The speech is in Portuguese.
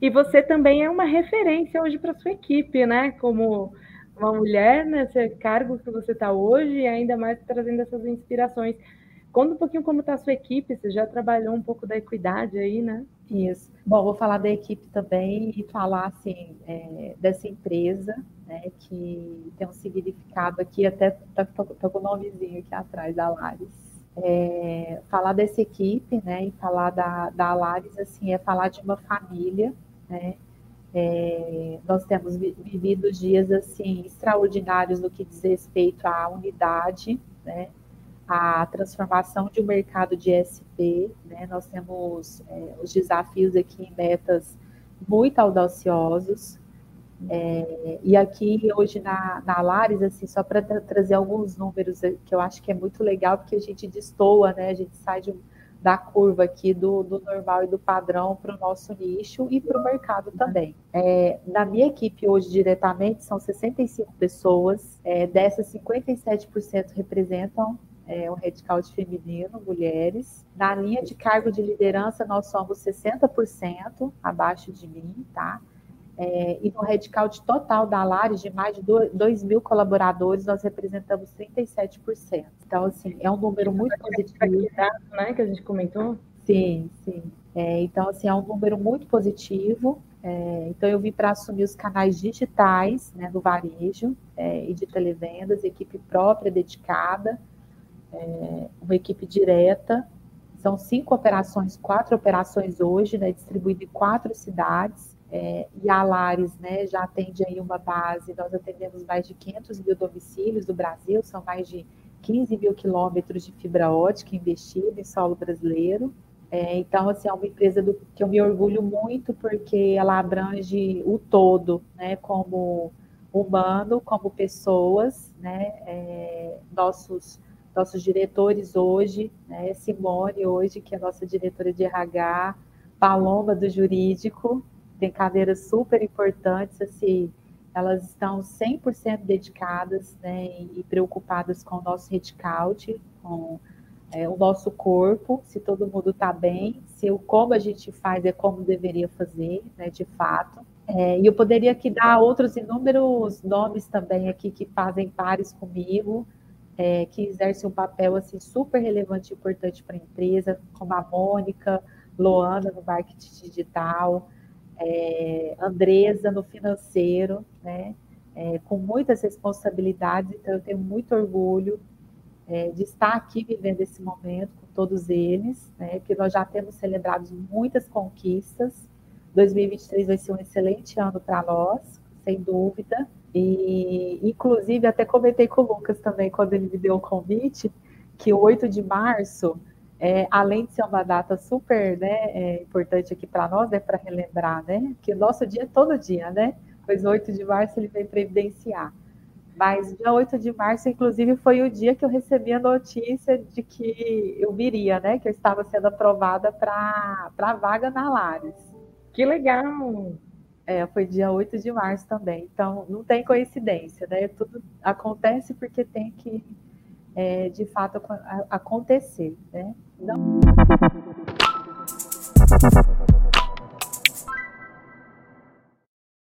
E você também é uma referência hoje para sua equipe, né? Como uma mulher nesse cargo que você está hoje e ainda mais trazendo essas inspirações. Conta um pouquinho como está a sua equipe, você já trabalhou um pouco da equidade aí, né? Isso. Bom, vou falar da equipe também e falar assim é, dessa empresa, né, que tem um significado aqui, até tô, tô com o nomezinho aqui atrás, da Lares. É, falar dessa equipe, né, e falar da, da Alares, assim, é falar de uma família, né, é, nós temos vivido dias, assim, extraordinários no que diz respeito à unidade, né, à transformação de um mercado de SP, né, nós temos é, os desafios aqui em metas muito audaciosos, é, e aqui hoje na, na Lares, assim, só para tra trazer alguns números é, que eu acho que é muito legal, porque a gente destoa, né? A gente sai de, da curva aqui do, do normal e do padrão para o nosso nicho e para o mercado também. É, na minha equipe hoje, diretamente, são 65 pessoas, é, dessas 57% representam é, um headcount feminino, mulheres. Na linha de cargo de liderança, nós somos 60% abaixo de mim, tá? É, e no headcount total da Lares, de mais de 2 mil colaboradores, nós representamos 37%. Então, assim, é um número muito positivo. Né, que a gente comentou? Sim, sim. É, então, assim, é um número muito positivo. É, então, eu vim para assumir os canais digitais né, do varejo é, e de televendas, equipe própria, dedicada, é, uma equipe direta. São cinco operações, quatro operações hoje, né, distribuídas em quatro cidades. É, e a Lares né, já atende aí uma base, nós atendemos mais de 500 mil domicílios do Brasil, são mais de 15 mil quilômetros de fibra ótica investida em solo brasileiro. É, então, assim, é uma empresa do, que eu me orgulho muito porque ela abrange o todo, né, como humano, como pessoas, né, é, nossos, nossos diretores hoje, né, Simone hoje, que é nossa diretora de RH, Paloma do jurídico, tem cadeiras super importantes, assim, elas estão 100% dedicadas né, e preocupadas com o nosso headcount, com é, o nosso corpo, se todo mundo está bem, se o como a gente faz é como deveria fazer, né, de fato. É, e eu poderia aqui dar outros inúmeros nomes também aqui que fazem pares comigo, é, que exercem um papel assim super relevante e importante para a empresa, como a Mônica, Loana no marketing digital, é, Andresa no financeiro, né? É, com muitas responsabilidades, então eu tenho muito orgulho é, de estar aqui vivendo esse momento com todos eles, né? Que nós já temos celebrado muitas conquistas. 2023 vai ser um excelente ano para nós, sem dúvida. E, inclusive, até comentei com o Lucas também, quando ele me deu o convite, que o 8 de março é, além de ser uma data super né, é, importante aqui para nós, né, para relembrar, né, que o nosso dia é todo dia, né, pois 8 de março ele vem previdenciar. Mas dia 8 de março, inclusive, foi o dia que eu recebi a notícia de que eu viria, né, que eu estava sendo aprovada para a vaga na Lares. Que legal! É, foi dia 8 de março também. Então, não tem coincidência, né? Tudo acontece porque tem que, é, de fato, acontecer, né? Thank you.